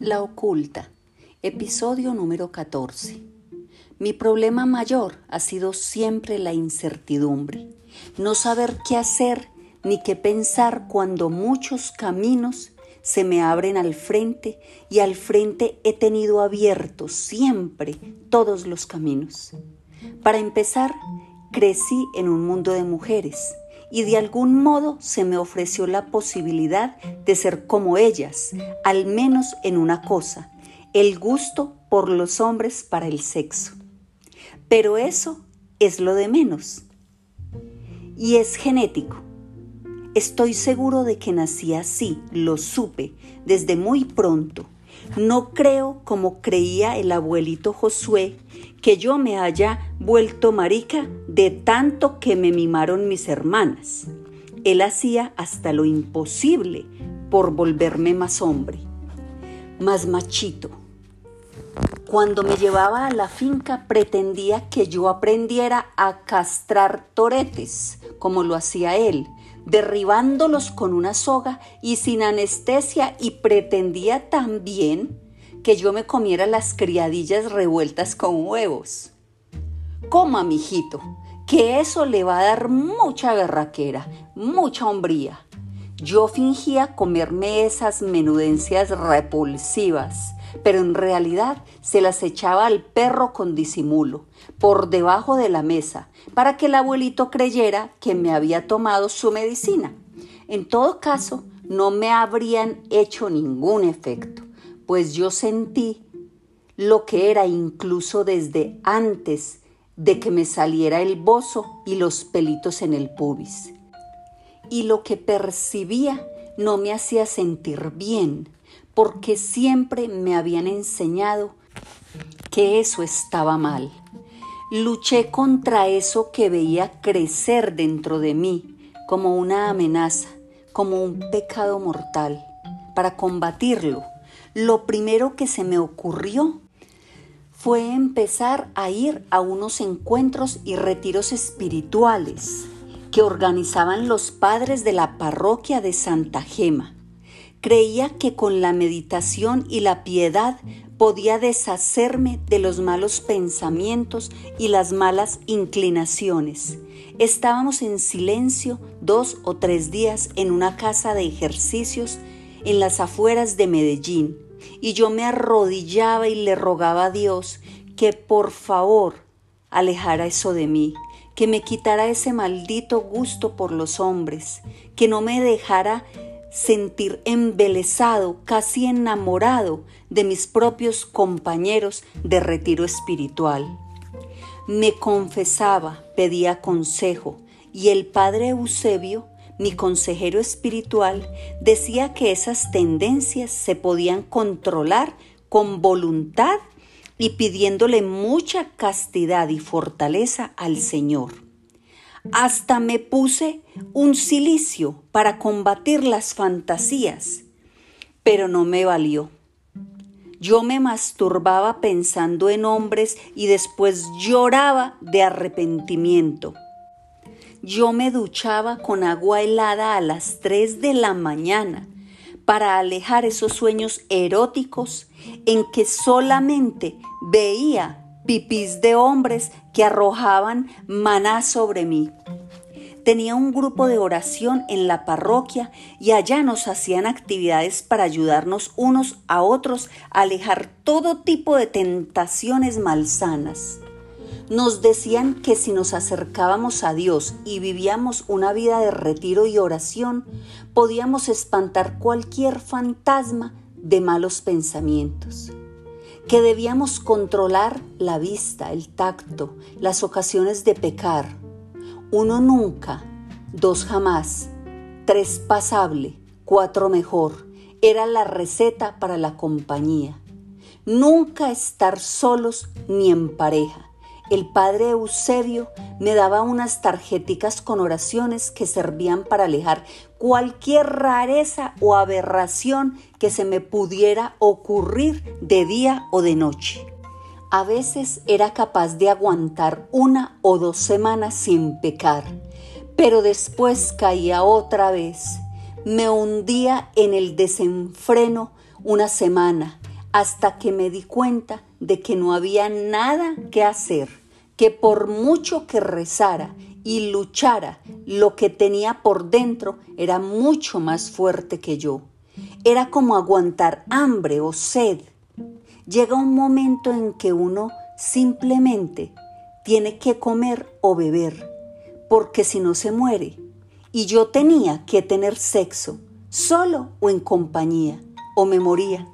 La oculta, episodio número 14. Mi problema mayor ha sido siempre la incertidumbre, no saber qué hacer ni qué pensar cuando muchos caminos se me abren al frente y al frente he tenido abiertos siempre todos los caminos. Para empezar, crecí en un mundo de mujeres y de algún modo se me ofreció la posibilidad de ser como ellas, al menos en una cosa, el gusto por los hombres para el sexo. Pero eso es lo de menos. Y es genético. Estoy seguro de que nací así, lo supe desde muy pronto. No creo, como creía el abuelito Josué, que yo me haya vuelto marica de tanto que me mimaron mis hermanas. Él hacía hasta lo imposible por volverme más hombre, más machito. Cuando me llevaba a la finca pretendía que yo aprendiera a castrar toretes, como lo hacía él, derribándolos con una soga y sin anestesia y pretendía también que yo me comiera las criadillas revueltas con huevos. Coma, mijito, que eso le va a dar mucha berraquera, mucha hombría. Yo fingía comerme esas menudencias repulsivas, pero en realidad se las echaba al perro con disimulo, por debajo de la mesa, para que el abuelito creyera que me había tomado su medicina. En todo caso, no me habrían hecho ningún efecto pues yo sentí lo que era incluso desde antes de que me saliera el bozo y los pelitos en el pubis. Y lo que percibía no me hacía sentir bien, porque siempre me habían enseñado que eso estaba mal. Luché contra eso que veía crecer dentro de mí como una amenaza, como un pecado mortal, para combatirlo lo primero que se me ocurrió fue empezar a ir a unos encuentros y retiros espirituales que organizaban los padres de la parroquia de Santa Gema. Creía que con la meditación y la piedad podía deshacerme de los malos pensamientos y las malas inclinaciones. Estábamos en silencio dos o tres días en una casa de ejercicios en las afueras de Medellín y yo me arrodillaba y le rogaba a Dios que por favor alejara eso de mí, que me quitara ese maldito gusto por los hombres, que no me dejara sentir embelesado, casi enamorado de mis propios compañeros de retiro espiritual. Me confesaba, pedía consejo, y el padre Eusebio mi consejero espiritual, decía que esas tendencias se podían controlar con voluntad y pidiéndole mucha castidad y fortaleza al Señor. Hasta me puse un silicio para combatir las fantasías, pero no me valió. Yo me masturbaba pensando en hombres y después lloraba de arrepentimiento yo me duchaba con agua helada a las 3 de la mañana para alejar esos sueños eróticos en que solamente veía pipís de hombres que arrojaban maná sobre mí. Tenía un grupo de oración en la parroquia y allá nos hacían actividades para ayudarnos unos a otros a alejar todo tipo de tentaciones malsanas. Nos decían que si nos acercábamos a Dios y vivíamos una vida de retiro y oración, podíamos espantar cualquier fantasma de malos pensamientos. Que debíamos controlar la vista, el tacto, las ocasiones de pecar. Uno nunca, dos jamás, tres pasable, cuatro mejor. Era la receta para la compañía. Nunca estar solos ni en pareja el padre Eusebio me daba unas tarjeticas con oraciones que servían para alejar cualquier rareza o aberración que se me pudiera ocurrir de día o de noche. A veces era capaz de aguantar una o dos semanas sin pecar, pero después caía otra vez. Me hundía en el desenfreno una semana, hasta que me di cuenta de que no había nada que hacer, que por mucho que rezara y luchara, lo que tenía por dentro era mucho más fuerte que yo. Era como aguantar hambre o sed. Llega un momento en que uno simplemente tiene que comer o beber, porque si no se muere. Y yo tenía que tener sexo, solo o en compañía, o me moría.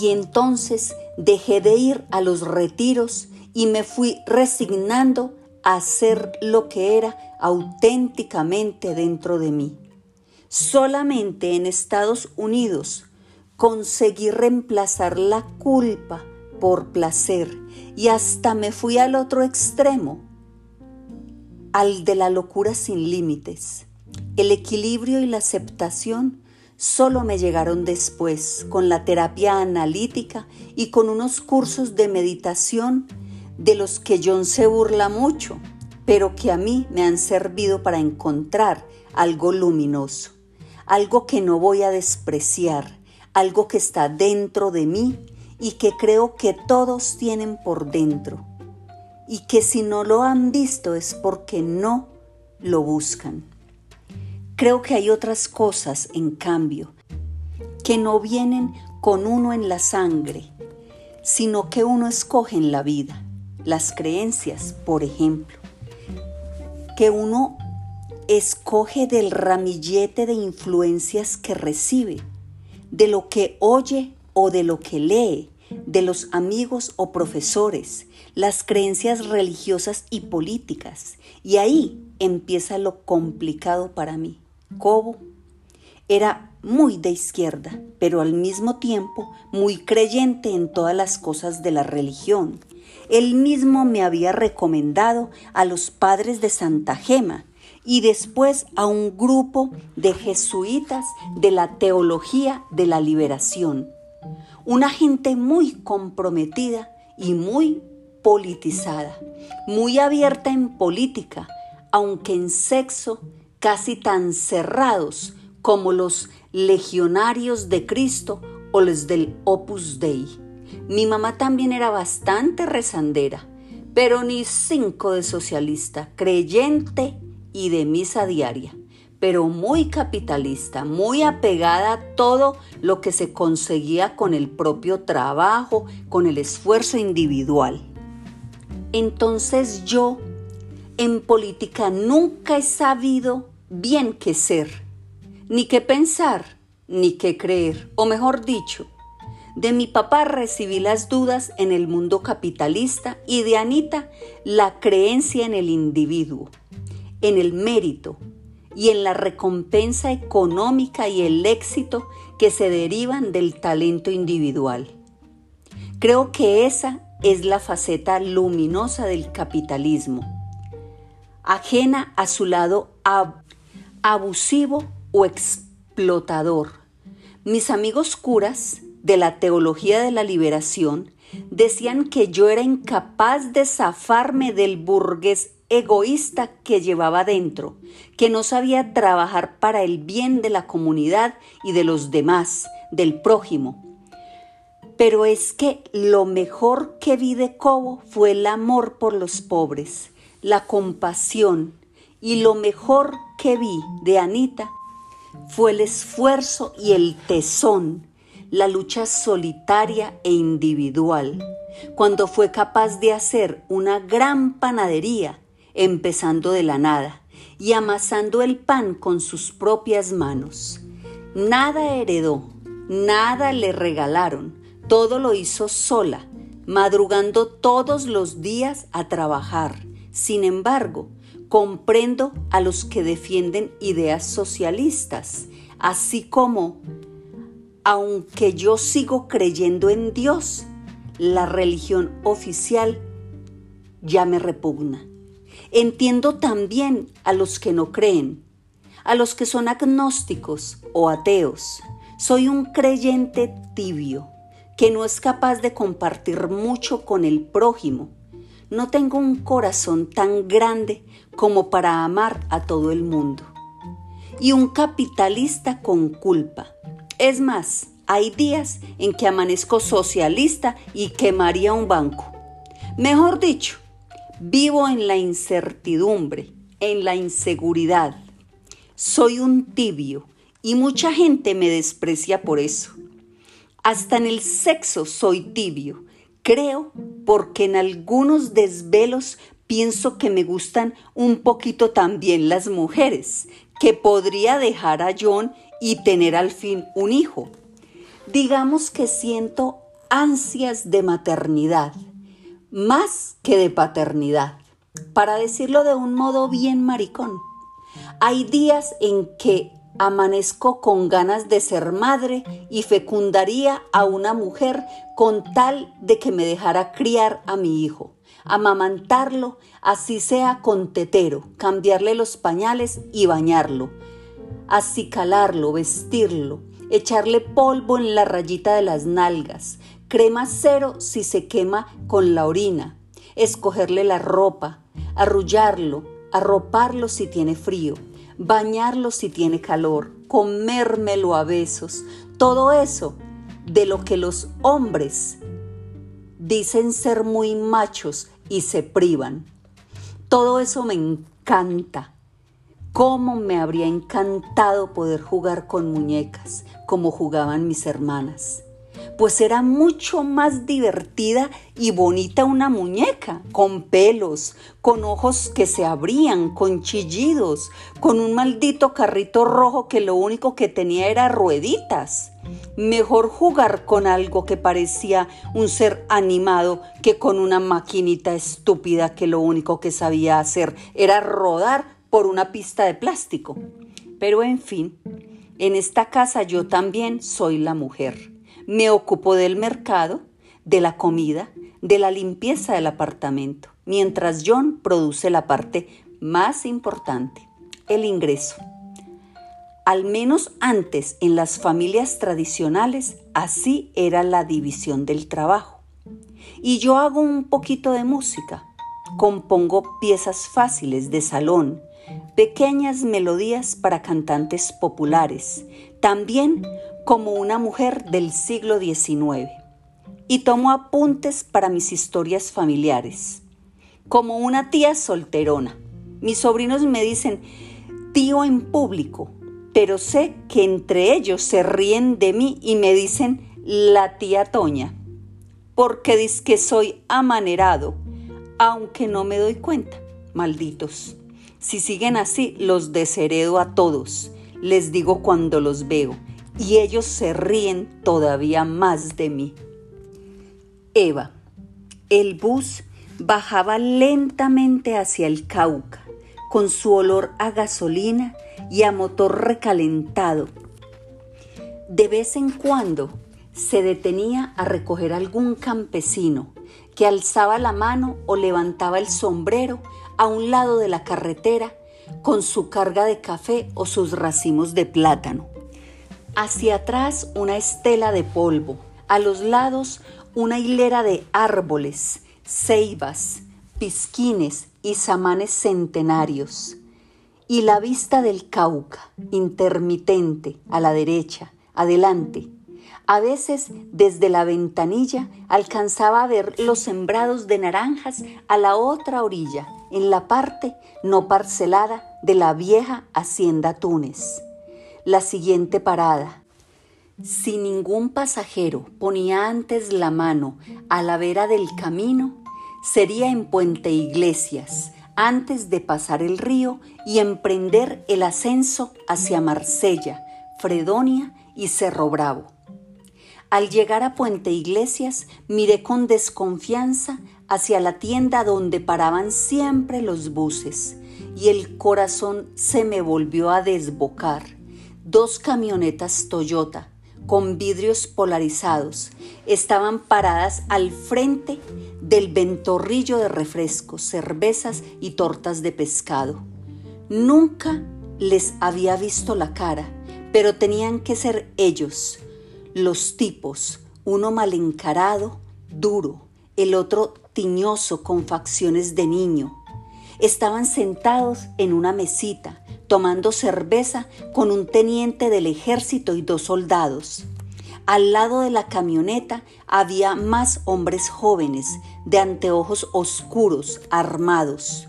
Y entonces dejé de ir a los retiros y me fui resignando a hacer lo que era auténticamente dentro de mí. Solamente en Estados Unidos conseguí reemplazar la culpa por placer y hasta me fui al otro extremo, al de la locura sin límites. El equilibrio y la aceptación solo me llegaron después, con la terapia analítica y con unos cursos de meditación de los que John se burla mucho, pero que a mí me han servido para encontrar algo luminoso, algo que no voy a despreciar, algo que está dentro de mí y que creo que todos tienen por dentro, y que si no lo han visto es porque no lo buscan. Creo que hay otras cosas, en cambio, que no vienen con uno en la sangre, sino que uno escoge en la vida. Las creencias, por ejemplo, que uno escoge del ramillete de influencias que recibe, de lo que oye o de lo que lee, de los amigos o profesores, las creencias religiosas y políticas. Y ahí empieza lo complicado para mí. Cobo era muy de izquierda, pero al mismo tiempo muy creyente en todas las cosas de la religión. Él mismo me había recomendado a los padres de Santa Gema y después a un grupo de jesuitas de la teología de la liberación. Una gente muy comprometida y muy politizada, muy abierta en política, aunque en sexo casi tan cerrados como los legionarios de Cristo o los del Opus Dei. Mi mamá también era bastante rezandera, pero ni cinco de socialista, creyente y de misa diaria, pero muy capitalista, muy apegada a todo lo que se conseguía con el propio trabajo, con el esfuerzo individual. Entonces yo en política nunca he sabido bien qué ser, ni qué pensar, ni qué creer, o mejor dicho, de mi papá recibí las dudas en el mundo capitalista y de Anita la creencia en el individuo en el mérito y en la recompensa económica y el éxito que se derivan del talento individual. Creo que esa es la faceta luminosa del capitalismo, ajena a su lado abusivo o explotador. Mis amigos curas de la teología de la liberación decían que yo era incapaz de zafarme del burgués egoísta que llevaba dentro, que no sabía trabajar para el bien de la comunidad y de los demás, del prójimo. Pero es que lo mejor que vi de Cobo fue el amor por los pobres, la compasión, y lo mejor que vi de Anita fue el esfuerzo y el tesón, la lucha solitaria e individual, cuando fue capaz de hacer una gran panadería empezando de la nada y amasando el pan con sus propias manos. Nada heredó, nada le regalaron, todo lo hizo sola, madrugando todos los días a trabajar. Sin embargo, comprendo a los que defienden ideas socialistas, así como, aunque yo sigo creyendo en Dios, la religión oficial ya me repugna. Entiendo también a los que no creen, a los que son agnósticos o ateos. Soy un creyente tibio, que no es capaz de compartir mucho con el prójimo. No tengo un corazón tan grande como para amar a todo el mundo. Y un capitalista con culpa. Es más, hay días en que amanezco socialista y quemaría un banco. Mejor dicho, vivo en la incertidumbre, en la inseguridad. Soy un tibio y mucha gente me desprecia por eso. Hasta en el sexo soy tibio. Creo porque en algunos desvelos pienso que me gustan un poquito también las mujeres, que podría dejar a John y tener al fin un hijo. Digamos que siento ansias de maternidad, más que de paternidad, para decirlo de un modo bien maricón. Hay días en que amanezco con ganas de ser madre y fecundaría a una mujer con tal de que me dejara criar a mi hijo, amamantarlo, así sea con tetero, cambiarle los pañales y bañarlo, acicalarlo, vestirlo, echarle polvo en la rayita de las nalgas, crema cero si se quema con la orina, escogerle la ropa, arrullarlo, arroparlo si tiene frío, bañarlo si tiene calor, comérmelo a besos, todo eso de lo que los hombres dicen ser muy machos y se privan. Todo eso me encanta. ¿Cómo me habría encantado poder jugar con muñecas como jugaban mis hermanas? pues era mucho más divertida y bonita una muñeca, con pelos, con ojos que se abrían, con chillidos, con un maldito carrito rojo que lo único que tenía era rueditas. Mejor jugar con algo que parecía un ser animado que con una maquinita estúpida que lo único que sabía hacer era rodar por una pista de plástico. Pero en fin, en esta casa yo también soy la mujer me ocupo del mercado, de la comida, de la limpieza del apartamento, mientras John produce la parte más importante, el ingreso. Al menos antes en las familias tradicionales así era la división del trabajo. Y yo hago un poquito de música, compongo piezas fáciles de salón, pequeñas melodías para cantantes populares. También como una mujer del siglo XIX y tomo apuntes para mis historias familiares, como una tía solterona. Mis sobrinos me dicen tío en público, pero sé que entre ellos se ríen de mí y me dicen la tía Toña, porque dice que soy amanerado, aunque no me doy cuenta, malditos. Si siguen así, los desheredo a todos, les digo cuando los veo y ellos se ríen todavía más de mí. Eva, el bus bajaba lentamente hacia el Cauca, con su olor a gasolina y a motor recalentado. De vez en cuando se detenía a recoger algún campesino que alzaba la mano o levantaba el sombrero a un lado de la carretera con su carga de café o sus racimos de plátano. Hacia atrás una estela de polvo, a los lados una hilera de árboles, ceibas, pisquines y samanes centenarios. Y la vista del Cauca, intermitente, a la derecha, adelante. A veces desde la ventanilla alcanzaba a ver los sembrados de naranjas a la otra orilla, en la parte no parcelada de la vieja hacienda Túnez la siguiente parada. Si ningún pasajero ponía antes la mano a la vera del camino, sería en Puente Iglesias, antes de pasar el río y emprender el ascenso hacia Marsella, Fredonia y Cerro Bravo. Al llegar a Puente Iglesias, miré con desconfianza hacia la tienda donde paraban siempre los buses y el corazón se me volvió a desbocar dos camionetas Toyota con vidrios polarizados estaban paradas al frente del ventorrillo de refrescos, cervezas y tortas de pescado. Nunca les había visto la cara, pero tenían que ser ellos, los tipos, uno mal encarado, duro, el otro tiñoso con facciones de niño. Estaban sentados en una mesita, tomando cerveza con un teniente del ejército y dos soldados. Al lado de la camioneta había más hombres jóvenes, de anteojos oscuros, armados.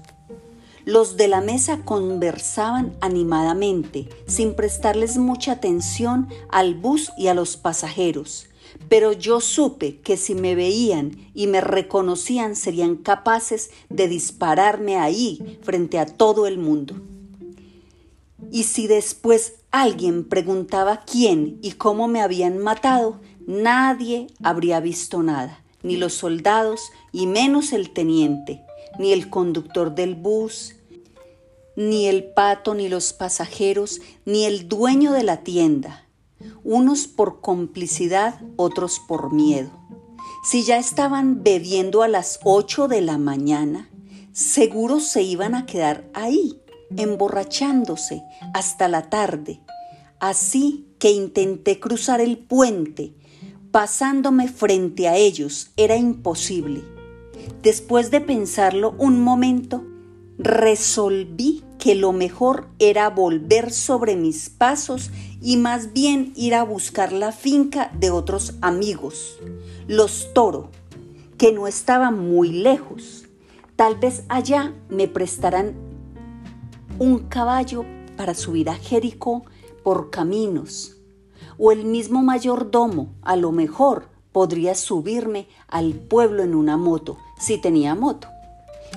Los de la mesa conversaban animadamente, sin prestarles mucha atención al bus y a los pasajeros, pero yo supe que si me veían y me reconocían serían capaces de dispararme ahí frente a todo el mundo. Y si después alguien preguntaba quién y cómo me habían matado, nadie habría visto nada, ni los soldados y menos el teniente ni el conductor del bus, ni el pato, ni los pasajeros, ni el dueño de la tienda, unos por complicidad, otros por miedo. Si ya estaban bebiendo a las ocho de la mañana, seguro se iban a quedar ahí, emborrachándose hasta la tarde. Así que intenté cruzar el puente, pasándome frente a ellos. Era imposible. Después de pensarlo un momento, resolví que lo mejor era volver sobre mis pasos y más bien ir a buscar la finca de otros amigos, los Toro, que no estaban muy lejos. Tal vez allá me prestarán un caballo para subir a Jericó por caminos, o el mismo mayordomo, a lo mejor, podría subirme al pueblo en una moto, si tenía moto.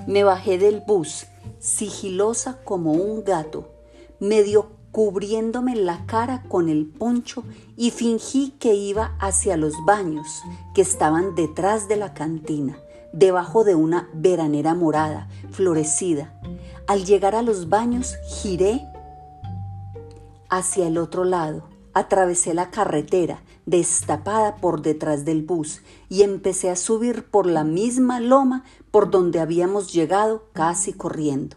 Me bajé del bus, sigilosa como un gato, medio cubriéndome la cara con el poncho y fingí que iba hacia los baños que estaban detrás de la cantina, debajo de una veranera morada, florecida. Al llegar a los baños giré hacia el otro lado Atravesé la carretera, destapada por detrás del bus, y empecé a subir por la misma loma por donde habíamos llegado casi corriendo.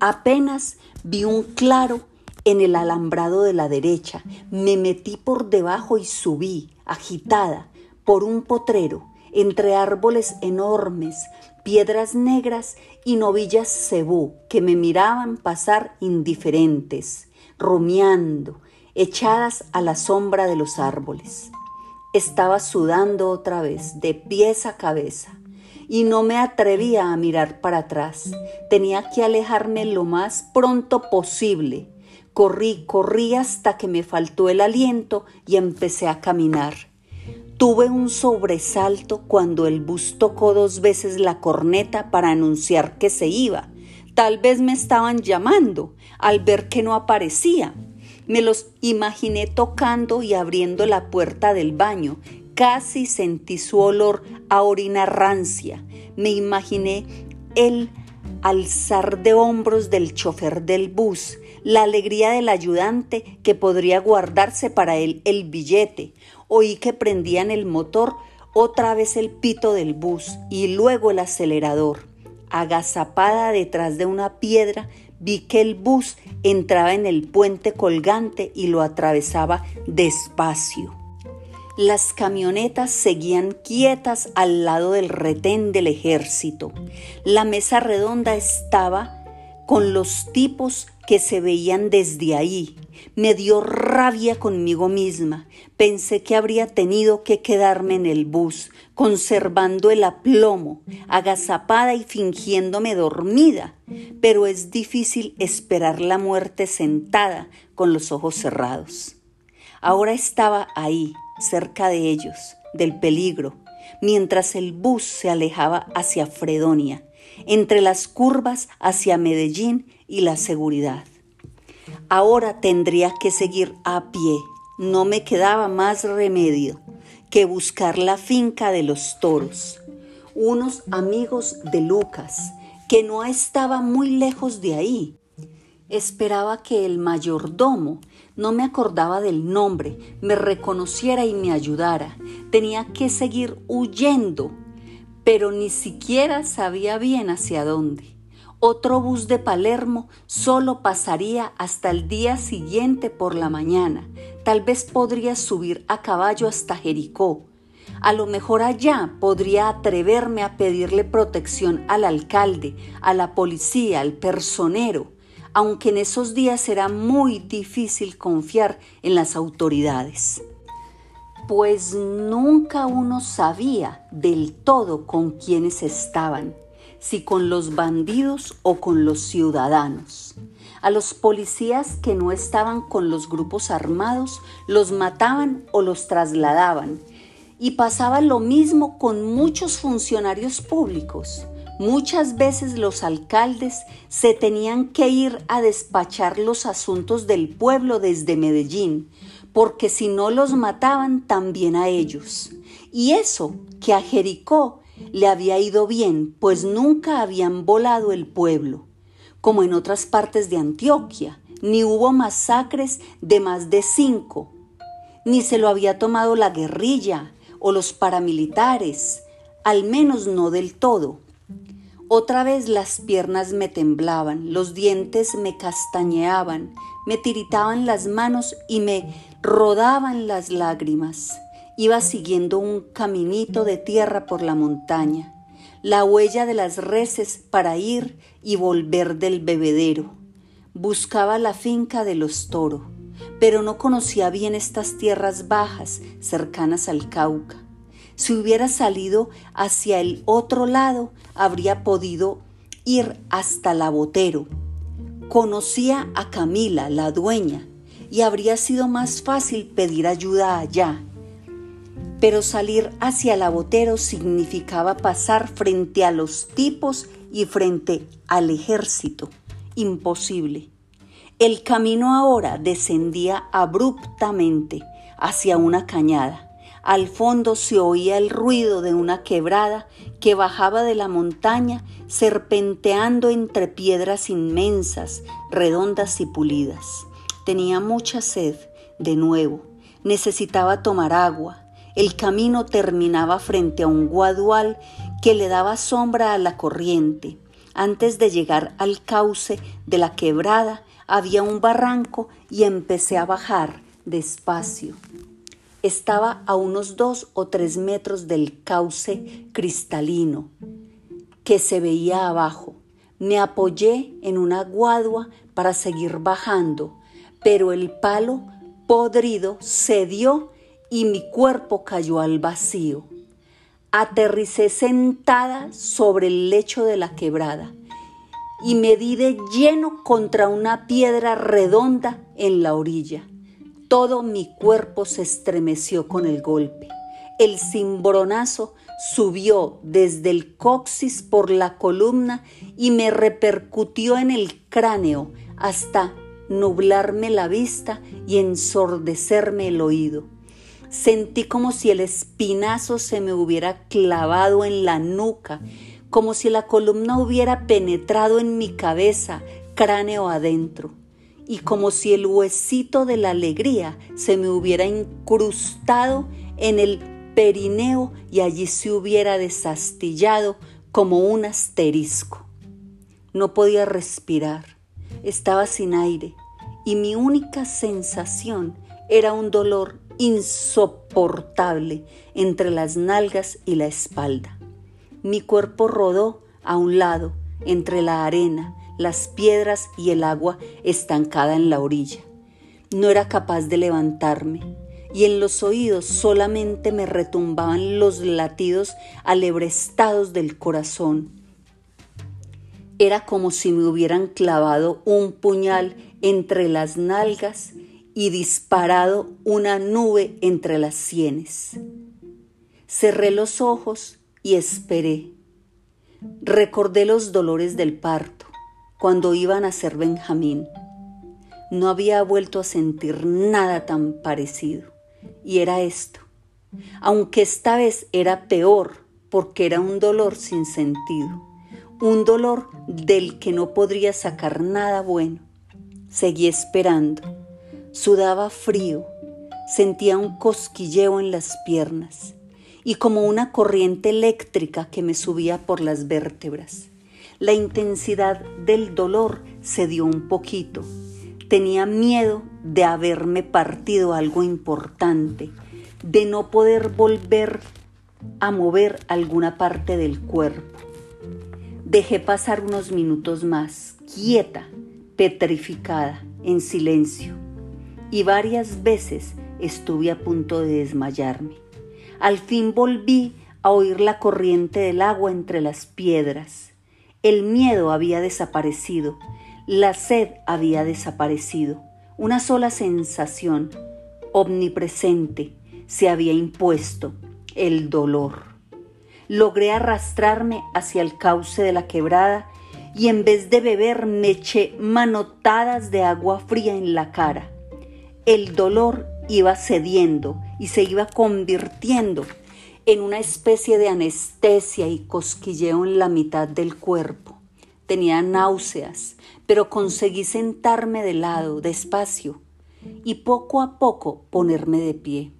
Apenas vi un claro en el alambrado de la derecha, me metí por debajo y subí, agitada, por un potrero, entre árboles enormes, piedras negras y novillas cebú que me miraban pasar indiferentes, rumiando, echadas a la sombra de los árboles. Estaba sudando otra vez, de pies a cabeza, y no me atrevía a mirar para atrás. Tenía que alejarme lo más pronto posible. Corrí, corrí hasta que me faltó el aliento y empecé a caminar. Tuve un sobresalto cuando el bus tocó dos veces la corneta para anunciar que se iba. Tal vez me estaban llamando al ver que no aparecía. Me los imaginé tocando y abriendo la puerta del baño. Casi sentí su olor a orina rancia. Me imaginé el alzar de hombros del chofer del bus, la alegría del ayudante que podría guardarse para él el billete. Oí que prendían el motor, otra vez el pito del bus y luego el acelerador. Agazapada detrás de una piedra, vi que el bus entraba en el puente colgante y lo atravesaba despacio. Las camionetas seguían quietas al lado del retén del ejército. La mesa redonda estaba con los tipos que se veían desde ahí. Me dio rabia conmigo misma. Pensé que habría tenido que quedarme en el bus, conservando el aplomo, agazapada y fingiéndome dormida. Pero es difícil esperar la muerte sentada con los ojos cerrados. Ahora estaba ahí, cerca de ellos, del peligro, mientras el bus se alejaba hacia Fredonia, entre las curvas hacia Medellín y la seguridad. Ahora tendría que seguir a pie. No me quedaba más remedio que buscar la finca de los toros. Unos amigos de Lucas, que no estaba muy lejos de ahí. Esperaba que el mayordomo, no me acordaba del nombre, me reconociera y me ayudara. Tenía que seguir huyendo, pero ni siquiera sabía bien hacia dónde. Otro bus de Palermo solo pasaría hasta el día siguiente por la mañana. Tal vez podría subir a caballo hasta Jericó. A lo mejor allá podría atreverme a pedirle protección al alcalde, a la policía, al personero, aunque en esos días era muy difícil confiar en las autoridades. pues nunca uno sabía del todo con quiénes estaban, si con los bandidos o con los ciudadanos. A los policías que no estaban con los grupos armados los mataban o los trasladaban. Y pasaba lo mismo con muchos funcionarios públicos. Muchas veces los alcaldes se tenían que ir a despachar los asuntos del pueblo desde Medellín, porque si no los mataban también a ellos. Y eso que a Jericó le había ido bien, pues nunca habían volado el pueblo como en otras partes de Antioquia, ni hubo masacres de más de cinco, ni se lo había tomado la guerrilla o los paramilitares, al menos no del todo. Otra vez las piernas me temblaban, los dientes me castañeaban, me tiritaban las manos y me rodaban las lágrimas. Iba siguiendo un caminito de tierra por la montaña la huella de las reses para ir y volver del bebedero. Buscaba la finca de los toro, pero no conocía bien estas tierras bajas cercanas al Cauca. Si hubiera salido hacia el otro lado, habría podido ir hasta la Botero. Conocía a Camila, la dueña, y habría sido más fácil pedir ayuda allá pero salir hacia la botero significaba pasar frente a los tipos y frente al ejército. Imposible. El camino ahora descendía abruptamente hacia una cañada. Al fondo se oía el ruido de una quebrada que bajaba de la montaña serpenteando entre piedras inmensas, redondas y pulidas. Tenía mucha sed, de nuevo. Necesitaba tomar agua. El camino terminaba frente a un guadual que le daba sombra a la corriente. Antes de llegar al cauce de la quebrada había un barranco y empecé a bajar despacio. Estaba a unos dos o tres metros del cauce cristalino que se veía abajo. Me apoyé en una guadua para seguir bajando, pero el palo podrido cedió y mi cuerpo cayó al vacío. Aterricé sentada sobre el lecho de la quebrada y me di de lleno contra una piedra redonda en la orilla. Todo mi cuerpo se estremeció con el golpe. El cimbronazo subió desde el coxis por la columna y me repercutió en el cráneo hasta nublarme la vista y ensordecerme el oído. Sentí como si el espinazo se me hubiera clavado en la nuca, como si la columna hubiera penetrado en mi cabeza, cráneo adentro, y como si el huesito de la alegría se me hubiera incrustado en el perineo y allí se hubiera desastillado como un asterisco. No podía respirar, estaba sin aire y mi única sensación era un dolor insoportable entre las nalgas y la espalda. Mi cuerpo rodó a un lado, entre la arena, las piedras y el agua estancada en la orilla. No era capaz de levantarme y en los oídos solamente me retumbaban los latidos alebrestados del corazón. Era como si me hubieran clavado un puñal entre las nalgas y disparado una nube entre las sienes. Cerré los ojos y esperé. Recordé los dolores del parto, cuando iban a ser Benjamín. No había vuelto a sentir nada tan parecido. Y era esto. Aunque esta vez era peor porque era un dolor sin sentido. Un dolor del que no podría sacar nada bueno. Seguí esperando Sudaba frío, sentía un cosquilleo en las piernas y como una corriente eléctrica que me subía por las vértebras. La intensidad del dolor se un poquito. Tenía miedo de haberme partido algo importante, de no poder volver a mover alguna parte del cuerpo. Dejé pasar unos minutos más, quieta, petrificada, en silencio y varias veces estuve a punto de desmayarme. Al fin volví a oír la corriente del agua entre las piedras. El miedo había desaparecido, la sed había desaparecido. Una sola sensación, omnipresente, se había impuesto, el dolor. Logré arrastrarme hacia el cauce de la quebrada y en vez de beber me eché manotadas de agua fría en la cara. El dolor iba cediendo y se iba convirtiendo en una especie de anestesia y cosquilleo en la mitad del cuerpo. Tenía náuseas, pero conseguí sentarme de lado, despacio, y poco a poco ponerme de pie.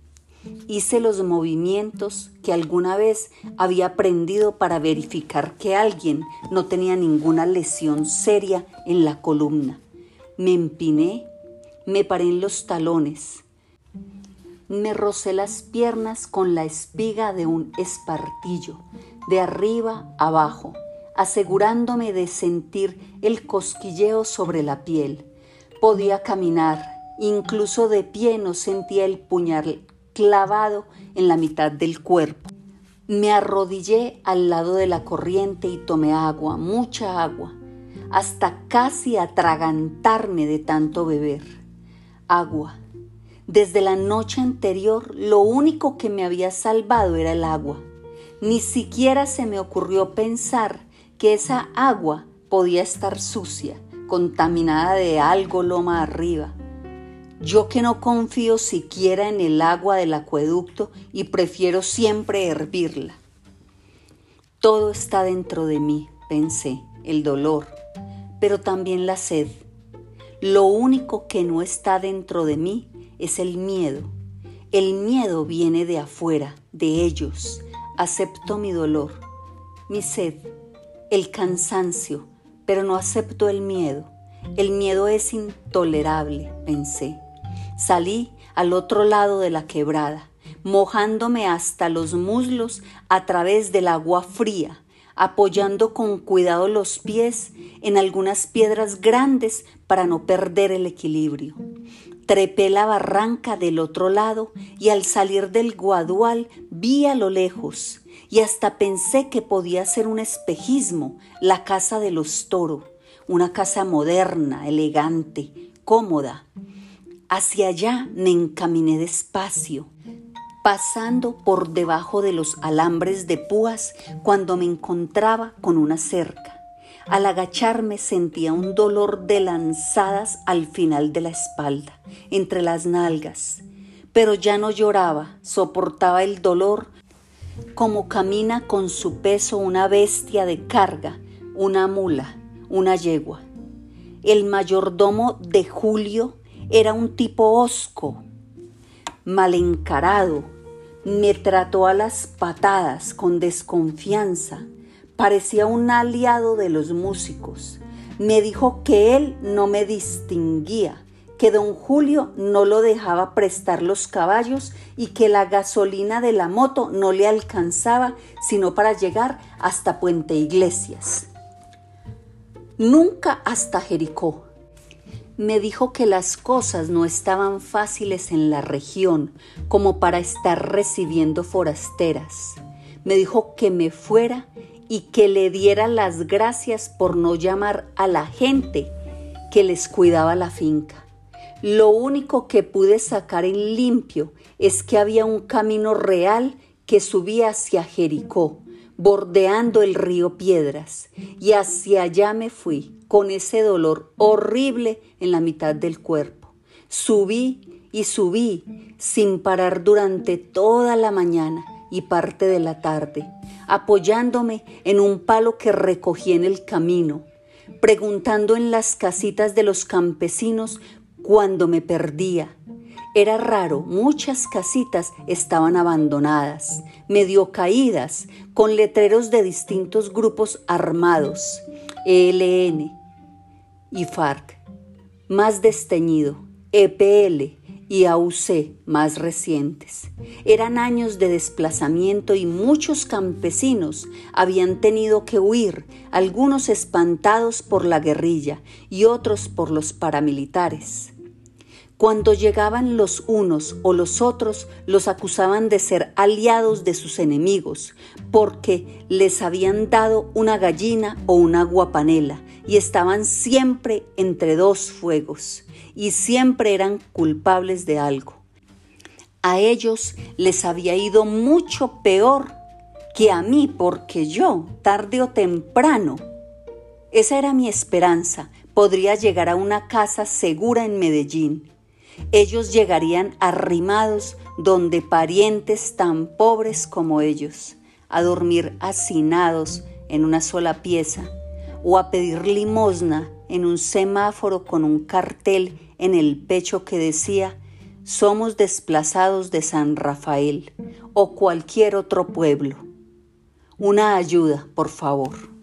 Hice los movimientos que alguna vez había aprendido para verificar que alguien no tenía ninguna lesión seria en la columna. Me empiné, me paré en los talones, me rocé las piernas con la espiga de un espartillo, de arriba abajo, asegurándome de sentir el cosquilleo sobre la piel. Podía caminar, incluso de pie no sentía el puñal clavado en la mitad del cuerpo. Me arrodillé al lado de la corriente y tomé agua, mucha agua, hasta casi atragantarme de tanto beber. Agua. Desde la noche anterior lo único que me había salvado era el agua. Ni siquiera se me ocurrió pensar que esa agua podía estar sucia, contaminada de algo loma arriba. Yo que no confío siquiera en el agua del acueducto y prefiero siempre hervirla. Todo está dentro de mí, pensé, el dolor, pero también la sed. Lo único que no está dentro de mí es el miedo. El miedo viene de afuera, de ellos. Acepto mi dolor, mi sed, el cansancio, pero no acepto el miedo. El miedo es intolerable, pensé. Salí al otro lado de la quebrada, mojándome hasta los muslos a través del agua fría, apoyando con cuidado los pies en algunas piedras grandes para no perder el equilibrio. Trepé la barranca del otro lado y al salir del guadual vi a lo lejos y hasta pensé que podía ser un espejismo, la casa de los toro, una casa moderna, elegante, cómoda. Hacia allá me encaminé despacio, pasando por debajo de los alambres de púas cuando me encontraba con una cerca. Al agacharme sentía un dolor de lanzadas al final de la espalda, entre las nalgas, pero ya no lloraba, soportaba el dolor como camina con su peso una bestia de carga, una mula, una yegua. El mayordomo de Julio era un tipo hosco, mal encarado, me trató a las patadas con desconfianza, Parecía un aliado de los músicos. Me dijo que él no me distinguía, que don Julio no lo dejaba prestar los caballos y que la gasolina de la moto no le alcanzaba sino para llegar hasta Puente Iglesias. Nunca hasta Jericó. Me dijo que las cosas no estaban fáciles en la región como para estar recibiendo forasteras. Me dijo que me fuera y que le diera las gracias por no llamar a la gente que les cuidaba la finca. Lo único que pude sacar en limpio es que había un camino real que subía hacia Jericó, bordeando el río Piedras, y hacia allá me fui con ese dolor horrible en la mitad del cuerpo. Subí y subí sin parar durante toda la mañana y parte de la tarde, apoyándome en un palo que recogí en el camino, preguntando en las casitas de los campesinos cuando me perdía. Era raro, muchas casitas estaban abandonadas, medio caídas, con letreros de distintos grupos armados, ELN y FARC, más desteñido, EPL, y AUC más recientes. Eran años de desplazamiento y muchos campesinos habían tenido que huir, algunos espantados por la guerrilla y otros por los paramilitares. Cuando llegaban los unos o los otros, los acusaban de ser aliados de sus enemigos, porque les habían dado una gallina o una guapanela, y estaban siempre entre dos fuegos, y siempre eran culpables de algo. A ellos les había ido mucho peor que a mí, porque yo, tarde o temprano, esa era mi esperanza, podría llegar a una casa segura en Medellín ellos llegarían arrimados donde parientes tan pobres como ellos, a dormir hacinados en una sola pieza, o a pedir limosna en un semáforo con un cartel en el pecho que decía somos desplazados de San Rafael o cualquier otro pueblo. Una ayuda, por favor.